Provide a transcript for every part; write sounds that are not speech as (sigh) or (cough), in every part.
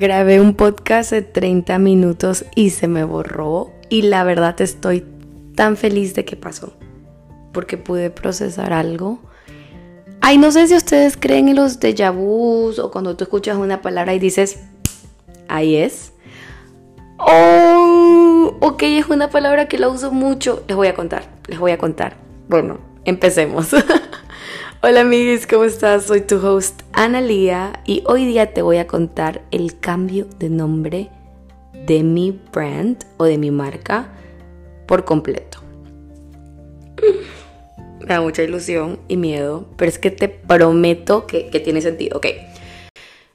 grabé un podcast de 30 minutos y se me borró y la verdad estoy tan feliz de que pasó porque pude procesar algo. Ay, no sé si ustedes creen en los déjà vus o cuando tú escuchas una palabra y dices, ahí es. Oh, ok, es una palabra que la uso mucho. Les voy a contar, les voy a contar. Bueno, empecemos. (laughs) Hola amigos, ¿cómo estás? Soy tu host Analia y hoy día te voy a contar el cambio de nombre de mi brand o de mi marca por completo. (laughs) Me da mucha ilusión y miedo, pero es que te prometo que, que tiene sentido. Ok.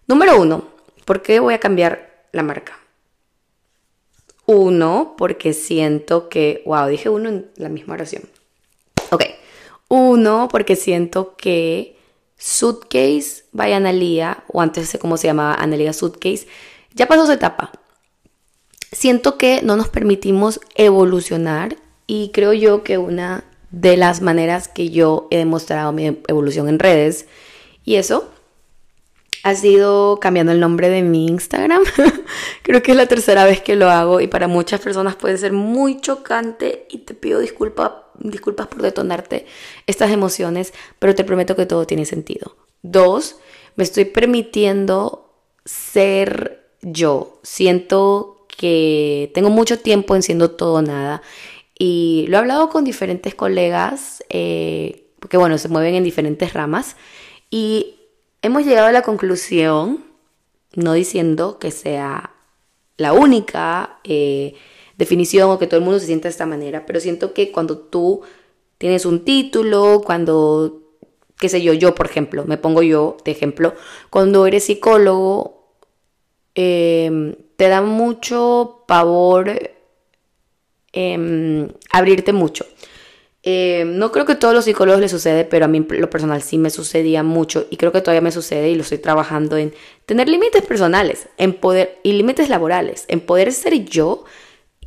Número uno, ¿por qué voy a cambiar la marca? Uno, porque siento que, wow, dije uno en la misma oración. Ok. Uno, porque siento que Suitcase by Analia, o antes sé cómo se llamaba Analia Suitcase, ya pasó su etapa. Siento que no nos permitimos evolucionar y creo yo que una de las maneras que yo he demostrado mi evolución en redes y eso ha sido cambiando el nombre de mi Instagram. (laughs) Creo que es la tercera vez que lo hago y para muchas personas puede ser muy chocante y te pido disculpa, disculpas por detonarte estas emociones, pero te prometo que todo tiene sentido. Dos, me estoy permitiendo ser yo. Siento que tengo mucho tiempo en siendo todo nada y lo he hablado con diferentes colegas, eh, porque bueno, se mueven en diferentes ramas y hemos llegado a la conclusión, no diciendo que sea la única eh, definición o que todo el mundo se sienta de esta manera, pero siento que cuando tú tienes un título, cuando, qué sé yo, yo por ejemplo, me pongo yo de ejemplo, cuando eres psicólogo, em, te da mucho pavor em, abrirte mucho. Eh, no creo que a todos los psicólogos les sucede, pero a mí lo personal sí me sucedía mucho y creo que todavía me sucede y lo estoy trabajando en tener límites personales, en poder y límites laborales, en poder ser yo,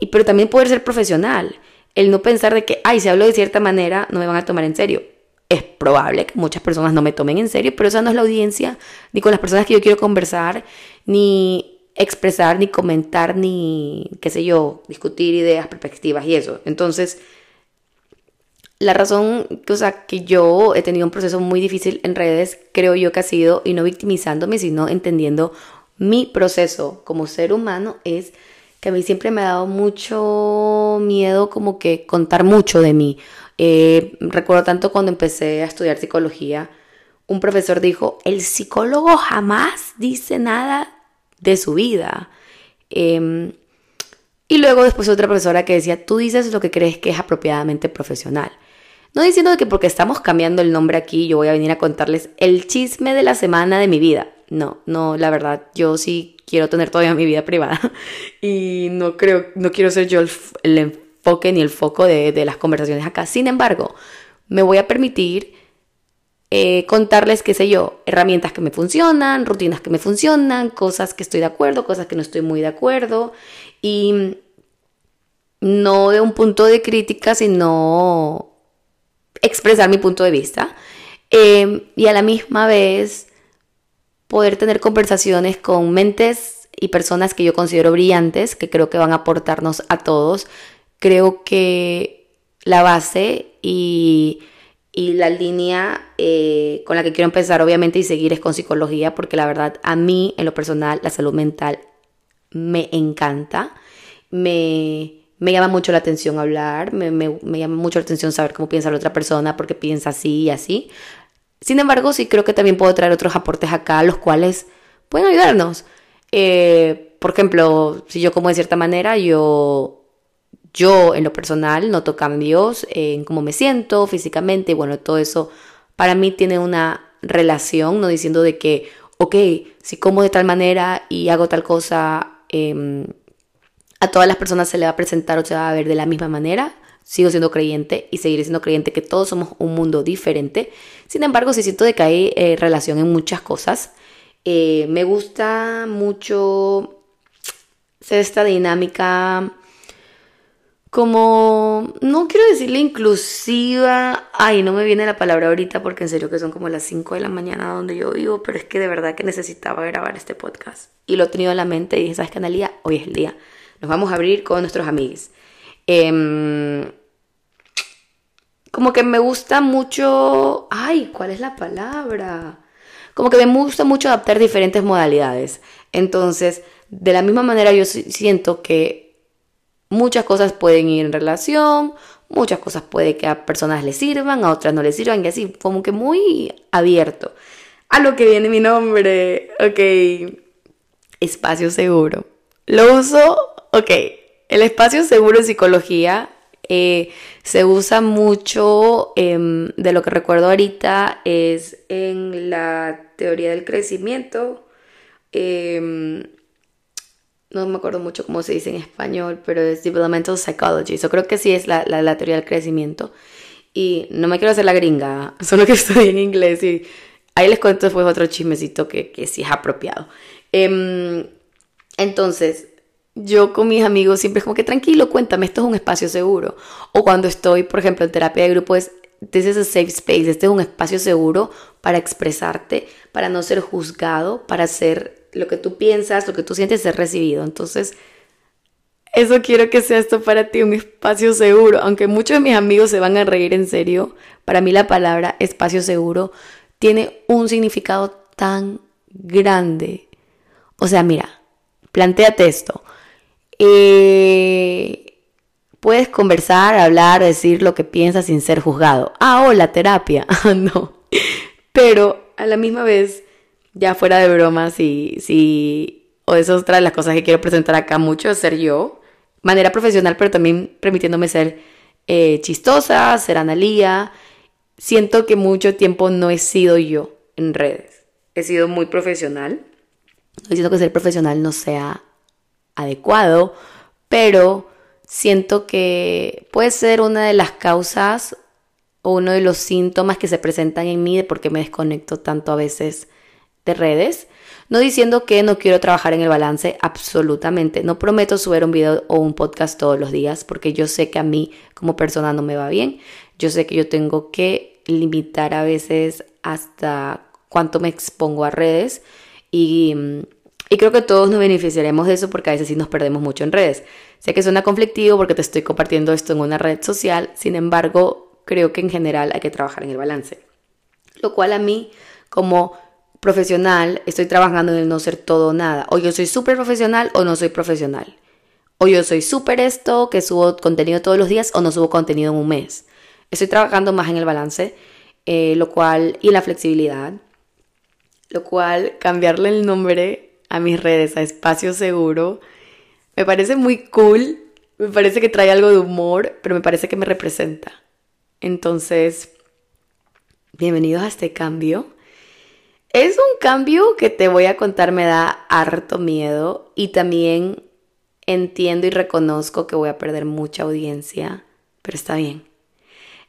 y pero también poder ser profesional. El no pensar de que, ay, si hablo de cierta manera, no me van a tomar en serio. Es probable que muchas personas no me tomen en serio, pero esa no es la audiencia, ni con las personas que yo quiero conversar, ni expresar, ni comentar, ni, qué sé yo, discutir ideas, perspectivas y eso. Entonces, la razón, o sea, que yo he tenido un proceso muy difícil en redes, creo yo que ha sido, y no victimizándome, sino entendiendo mi proceso como ser humano, es que a mí siempre me ha dado mucho miedo como que contar mucho de mí. Eh, recuerdo tanto cuando empecé a estudiar psicología, un profesor dijo, el psicólogo jamás dice nada de su vida. Em, y luego después otra profesora que decía, tú dices lo que crees que es apropiadamente profesional. No diciendo que porque estamos cambiando el nombre aquí yo voy a venir a contarles el chisme de la semana de mi vida. No, no, la verdad, yo sí quiero tener todavía mi vida privada (laughs) y no creo, no quiero ser yo el, enfoque ni el foco de, las conversaciones acá. Sin embargo, me voy a permitir eh, contarles, qué sé yo, herramientas que me funcionan, rutinas que me funcionan, cosas que estoy de acuerdo, cosas que no estoy muy de acuerdo y no de un punto de crítica, sino expresar mi punto de vista em, y a la misma vez poder tener conversaciones con mentes y personas que yo considero brillantes, que creo que van a aportarnos a todos. Creo que la base y, y la línea eh, con la que quiero empezar obviamente y seguir es con psicología, porque la verdad a mí en lo personal la salud mental me encanta, me, me llama mucho la atención hablar, me, llama mucho la atención saber cómo piensa la otra persona, porque piensa así y así. Sin embargo, sí creo que también puedo traer otros aportes acá, los cuales pueden ayudarnos. Eh, por ejemplo, si yo como de cierta manera, yo, yo en lo personal noto cambios en cómo me siento físicamente, y bueno, todo eso para mí tiene una relación, no diciendo de que, ok, si como de tal manera y hago tal cosa, eh, a todas las personas se le va a presentar o se va a ver de la misma manera. Sigo siendo creyente y seguiré siendo creyente que todos somos un mundo diferente. Sin embargo, sí siento de que hay eh, relación en muchas cosas. Eh, me gusta mucho esta dinámica como, no quiero decirle inclusiva, ay, no me viene la palabra ahorita porque en serio que son como las 5 de la mañana donde yo vivo, pero es que de verdad que necesitaba grabar este podcast. Y lo he tenido en la mente y dije, ¿sabes qué, Analia? Hoy es el día. Nos vamos a abrir con nuestros amigos. Em, como que me gusta mucho, ay, ¿cuál es la palabra? Como que me gusta mucho adaptar diferentes modalidades. Entonces, de la misma manera yo siento que Muchas cosas pueden ir en relación, muchas cosas puede que a personas les sirvan, a otras no les sirvan, y así, como que muy abierto. A lo que viene mi nombre, ok, espacio seguro. Lo uso, ok, el espacio seguro en psicología eh, se usa mucho, em, de lo que recuerdo ahorita, es en la teoría del crecimiento. Em, no me acuerdo mucho cómo se dice en español, pero es Developmental Psychology. Yo creo que sí es la, la, teoría del crecimiento. Y no me quiero hacer la gringa, (laughs) solo que estoy en inglés y ahí les cuento después otro chismecito que, que sí es apropiado. Em, entonces, yo con mis amigos siempre es como que tranquilo, cuéntame, esto es un espacio seguro. O cuando estoy, por ejemplo, en terapia de grupo es, this is a safe space, este es un espacio seguro para expresarte, para no ser juzgado, para ser lo que tú piensas, lo que tú sientes es recibido. Entonces, eso quiero que sea esto para ti, un espacio seguro. Aunque muchos de mis amigos se van a reír en serio, para mí la palabra espacio seguro tiene un significado tan grande. O sea, mira, planteate esto. Eh, puedes conversar, hablar, decir lo que piensas sin ser juzgado. Ah, hola, terapia. (laughs) no. Pero a la misma vez ya fuera de bromas, si, si, o eso es otra de las cosas que quiero presentar acá mucho, ser yo, manera profesional, pero también permitiéndome ser eh, chistosa, ser analía. Siento que mucho tiempo no he sido yo en redes. He sido muy profesional. No siento que ser profesional no sea adecuado, pero siento que puede ser una de las causas o uno de los síntomas que se presentan en mí de por qué me desconecto tanto a veces de redes. No diciendo que no quiero trabajar en el balance, absolutamente. No prometo subir un video o un podcast todos los días porque yo sé que a mí como persona no me va bien. Yo sé que yo tengo que limitar a veces hasta cuánto me expongo a redes y, creo que todos nos beneficiaremos de eso porque a veces sí nos perdemos mucho en redes. Sé que suena conflictivo porque te estoy compartiendo esto en una red social, sin embargo, creo que en general hay que trabajar en el balance. Lo cual a mí como profesional, estoy trabajando en el no ser todo o nada. O yo soy súper profesional o no soy profesional. O yo soy súper esto, que subo contenido todos los días o no subo contenido en un mes. Estoy trabajando más en el balance, eh, lo cual, y la flexibilidad, lo cual cambiarle el nombre a mis redes a espacio seguro me parece muy cool, me parece que trae algo de humor, pero me parece que me representa. Entonces, bienvenidos a este cambio es un cambio que te voy a contar, me da harto miedo y también entiendo y reconozco que voy a perder mucha audiencia, pero está bien.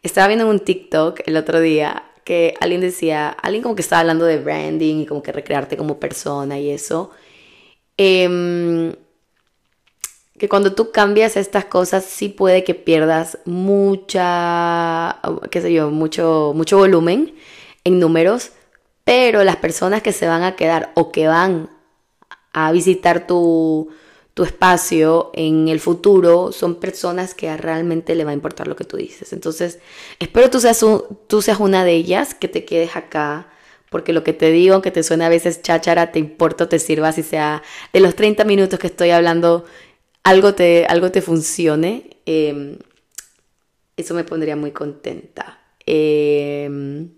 Estaba viendo un TikTok el otro día que alguien decía, alguien como que estaba hablando de branding y como que recrearte como persona y eso. Em, que cuando tú cambias estas cosas sí puede que pierdas mucha, qué sé yo, mucho, mucho volumen en números, pero las personas que se van a quedar o que van a visitar tu, espacio en el futuro son personas que realmente le va a importar lo que tú dices. Entonces, espero tú seas, tú seas una de ellas, que te quedes acá, porque lo que te digo, aunque te suene a veces cháchara, te importa, te sirva, si sea de los 30 minutos que estoy hablando, algo te, algo te funcione. Em, eso me pondría muy contenta. Eh,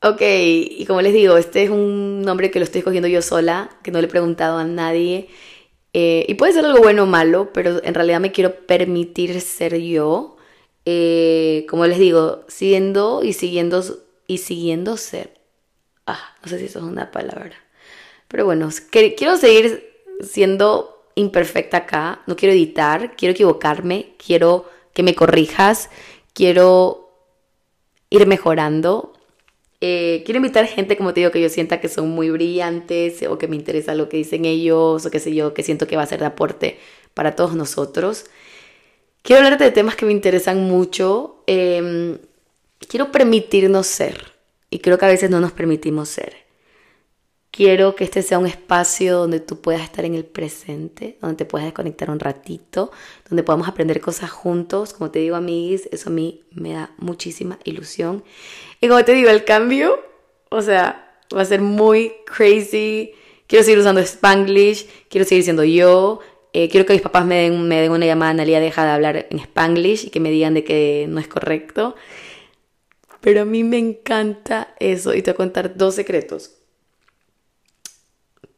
Ok, y como les digo, este es un nombre que lo estoy escogiendo yo sola, que no le he preguntado a nadie. Eh, y puede ser algo bueno o malo, pero en realidad me quiero permitir ser yo. Eh, como les digo, siguiendo y siguiendo y siguiendo ser. Ah, no sé si eso es una palabra. Pero bueno, quiero seguir siendo imperfecta acá. No quiero editar, quiero equivocarme, quiero que me corrijas, quiero ir mejorando eh, quiero invitar gente, como te digo, que yo sienta que son muy brillantes o que me interesa lo que dicen ellos o qué sé yo, que siento que va a ser de aporte para todos nosotros. quiero hablarte de temas que me interesan mucho. Em, quiero permitirnos ser. Y creo que a veces no nos permitimos ser. Quiero que este sea un espacio donde tú puedas estar en el presente, donde te puedas desconectar un ratito, donde podamos aprender cosas juntos. Como te digo, amiguis, eso a mí me da muchísima ilusión. Y como te digo, el cambio, o sea, va a ser muy crazy. Quiero seguir usando Spanglish, quiero seguir siendo yo. Eh, quiero que mis papás me den, me den una llamada, Analia, deja de hablar en Spanglish y que me digan de que no es correcto. Pero a mí me encanta eso y te voy a contar dos secretos.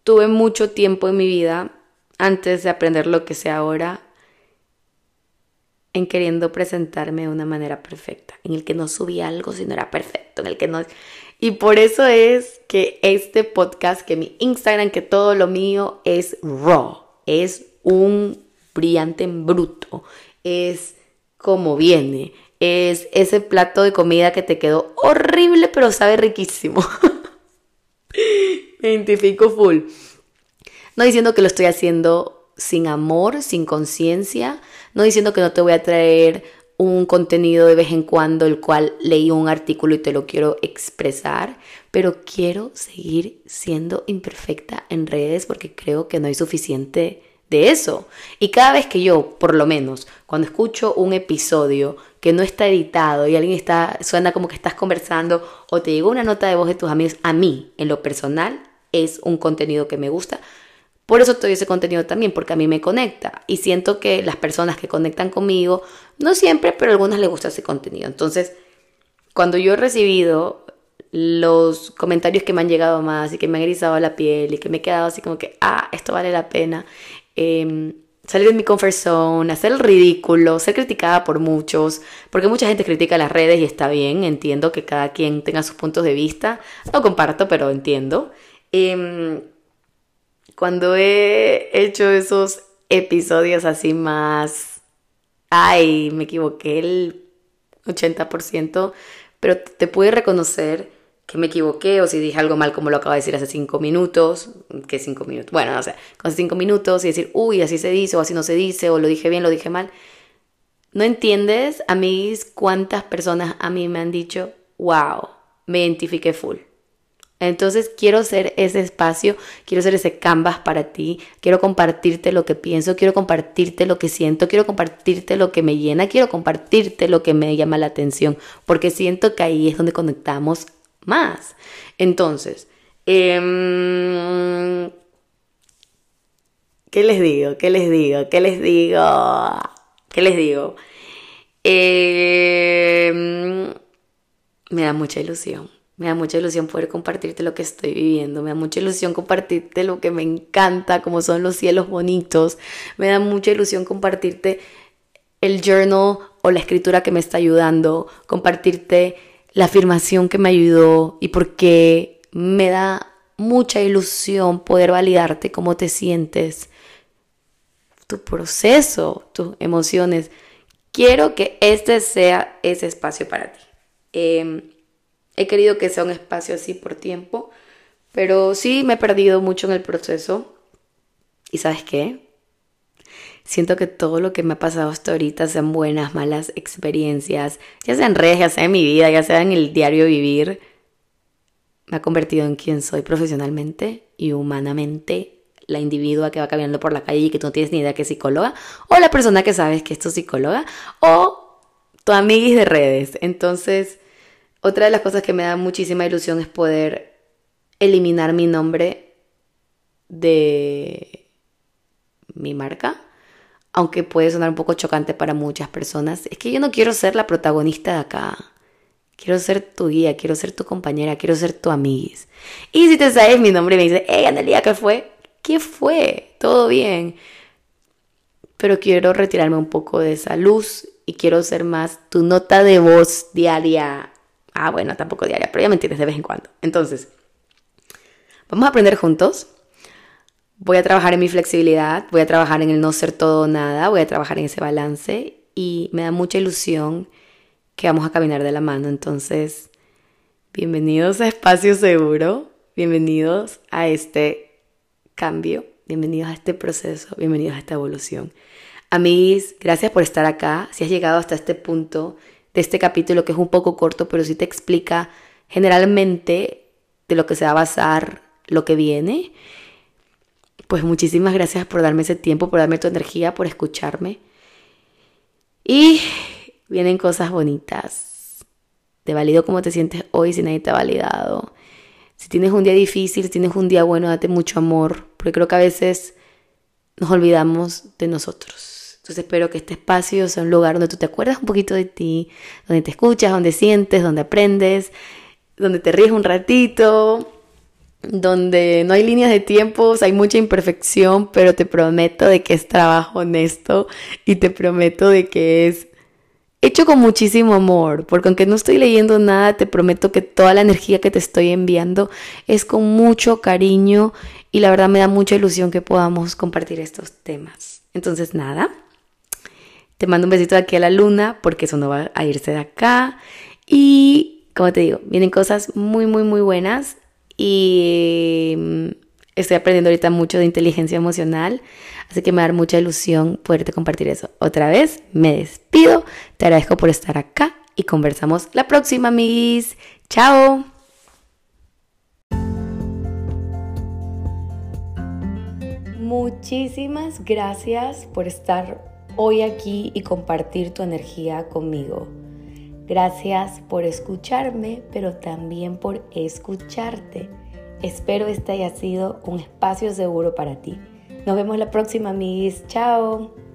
Tuve mucho tiempo en mi vida, antes de aprender lo que sé ahora, en queriendo presentarme de una manera perfecta, en el que no subía algo si no era perfecto, en el que no... Y por eso es que este podcast, que mi Instagram, que todo lo mío es raw, es un brillante en bruto, es como viene, es ese plato de comida que te quedó horrible pero sabe riquísimo. (laughs) Me identifico full. No diciendo que lo estoy haciendo sin amor, sin conciencia, no diciendo que no te voy a traer un contenido de vez en cuando el cual leí un artículo y te lo quiero expresar, pero quiero seguir siendo imperfecta en redes porque creo que no hay suficiente de eso. Y cada vez que yo, por lo menos, cuando escucho un episodio que no está editado y alguien está, suena como que estás conversando o te llegó una nota de voz de tus amigos, a mí, en lo personal, es un contenido que me gusta por eso estoy ese contenido también, porque a mí me conecta. Y siento que las personas que conectan conmigo, no siempre, pero a algunas les gusta ese contenido. Entonces, cuando yo he recibido los comentarios que me han llegado más y que me han erizado la piel y que me he quedado así como que, ah, esto vale la pena. Em, salir de mi comfort hacer el ridículo, ser criticada por muchos, porque mucha gente critica las redes y está bien, entiendo que cada quien tenga sus puntos de vista, no comparto, pero entiendo. Eh, cuando he hecho esos episodios así más, ay, me equivoqué el 80%, pero te pude reconocer que me equivoqué o si dije algo mal como lo acabo de decir hace cinco minutos, que cinco minutos, bueno, no sé, con cinco minutos y decir, uy, así se dice o así no se dice o lo dije bien, lo dije mal. ¿No entiendes, a mí cuántas personas a mí me han dicho, wow, me identifiqué full? Entonces quiero ser ese espacio, quiero ser ese canvas para ti, quiero compartirte lo que pienso, quiero compartirte lo que siento, quiero compartirte lo que me llena, quiero compartirte lo que me llama la atención, porque siento que ahí es donde conectamos más. Entonces, em, ¿qué les digo? ¿Qué les digo? ¿Qué les digo? ¿Qué les digo? Em, me da mucha ilusión me da mucha ilusión poder compartirte lo que estoy viviendo, me da mucha ilusión compartirte lo que me encanta, como son los cielos bonitos, me da mucha ilusión compartirte el journal o la escritura que me está ayudando, compartirte la afirmación que me ayudó y porque me da mucha ilusión poder validarte cómo te sientes, tu proceso, tus emociones. Quiero que este sea ese espacio para ti. Eh, He querido que sea un espacio así por tiempo, pero sí me he perdido mucho en el proceso. ¿Y sabes qué? Siento que todo lo que me ha pasado hasta ahorita, sean buenas, malas experiencias, ya sea en redes, ya sea en mi vida, ya sea en el diario vivir, me ha convertido en quien soy profesionalmente y humanamente la individua que va caminando por la calle y que tú no tienes ni idea que es psicóloga, o la persona que sabes que es tu psicóloga, o tu amiguis de redes. Entonces, otra de las cosas que me da muchísima ilusión es poder eliminar mi nombre de mi marca, aunque puede sonar un poco chocante para muchas personas. Es que yo no quiero ser la protagonista de acá. Quiero ser tu guía, quiero ser tu compañera, quiero ser tu amiguis. Y si te sabes mi nombre y me dices, hey, Analia, ¿qué fue? ¿Qué fue? Todo bien. Pero quiero retirarme un poco de esa luz y quiero ser más tu nota de voz diaria Ah, bueno, tampoco diaria, pero ya me entiendes de vez en cuando. Entonces, vamos a aprender juntos. Voy a trabajar en mi flexibilidad, voy a trabajar en el no ser todo o nada, voy a trabajar en ese balance y me da mucha ilusión que vamos a caminar de la mano. Entonces, bienvenidos a Espacio Seguro, bienvenidos a este cambio, bienvenidos a este proceso, bienvenidos a esta evolución. Amigos, gracias por estar acá. Si has llegado hasta este punto de este capítulo que es un poco corto, pero sí te explica generalmente de lo que se va a basar lo que viene. Pues muchísimas gracias por darme ese tiempo, por darme tu energía, por escucharme. Y vienen cosas bonitas. Te valido cómo te sientes hoy si nadie te ha validado. Si tienes un día difícil, si tienes un día bueno, date mucho amor, porque creo que a veces nos olvidamos de nosotros. Entonces espero que este espacio sea un lugar donde tú te acuerdas un poquito de ti, donde te escuchas, donde sientes, donde aprendes, donde te ríes un ratito, donde no hay líneas de tiempos, hay mucha imperfección, pero te prometo de que es trabajo honesto y te prometo de que es hecho con muchísimo amor, porque aunque no estoy leyendo nada, te prometo que toda la energía que te estoy enviando es con mucho cariño y la verdad me da mucha ilusión que podamos compartir estos temas. Entonces, nada, te mando un besito de aquí a la luna porque eso no va a irse de acá. Y como te digo, vienen cosas muy, muy, muy buenas. Y mm, estoy aprendiendo ahorita mucho de inteligencia emocional. Así que me da mucha ilusión poderte compartir eso. Otra vez, me despido. Te agradezco por estar acá y conversamos la próxima, amiguis. Chao. Muchísimas gracias por estar hoy aquí y compartir tu energía conmigo. Gracias por escucharme, pero también por escucharte. Espero este haya sido un espacio seguro para ti. Nos vemos la próxima, amigos. Chao.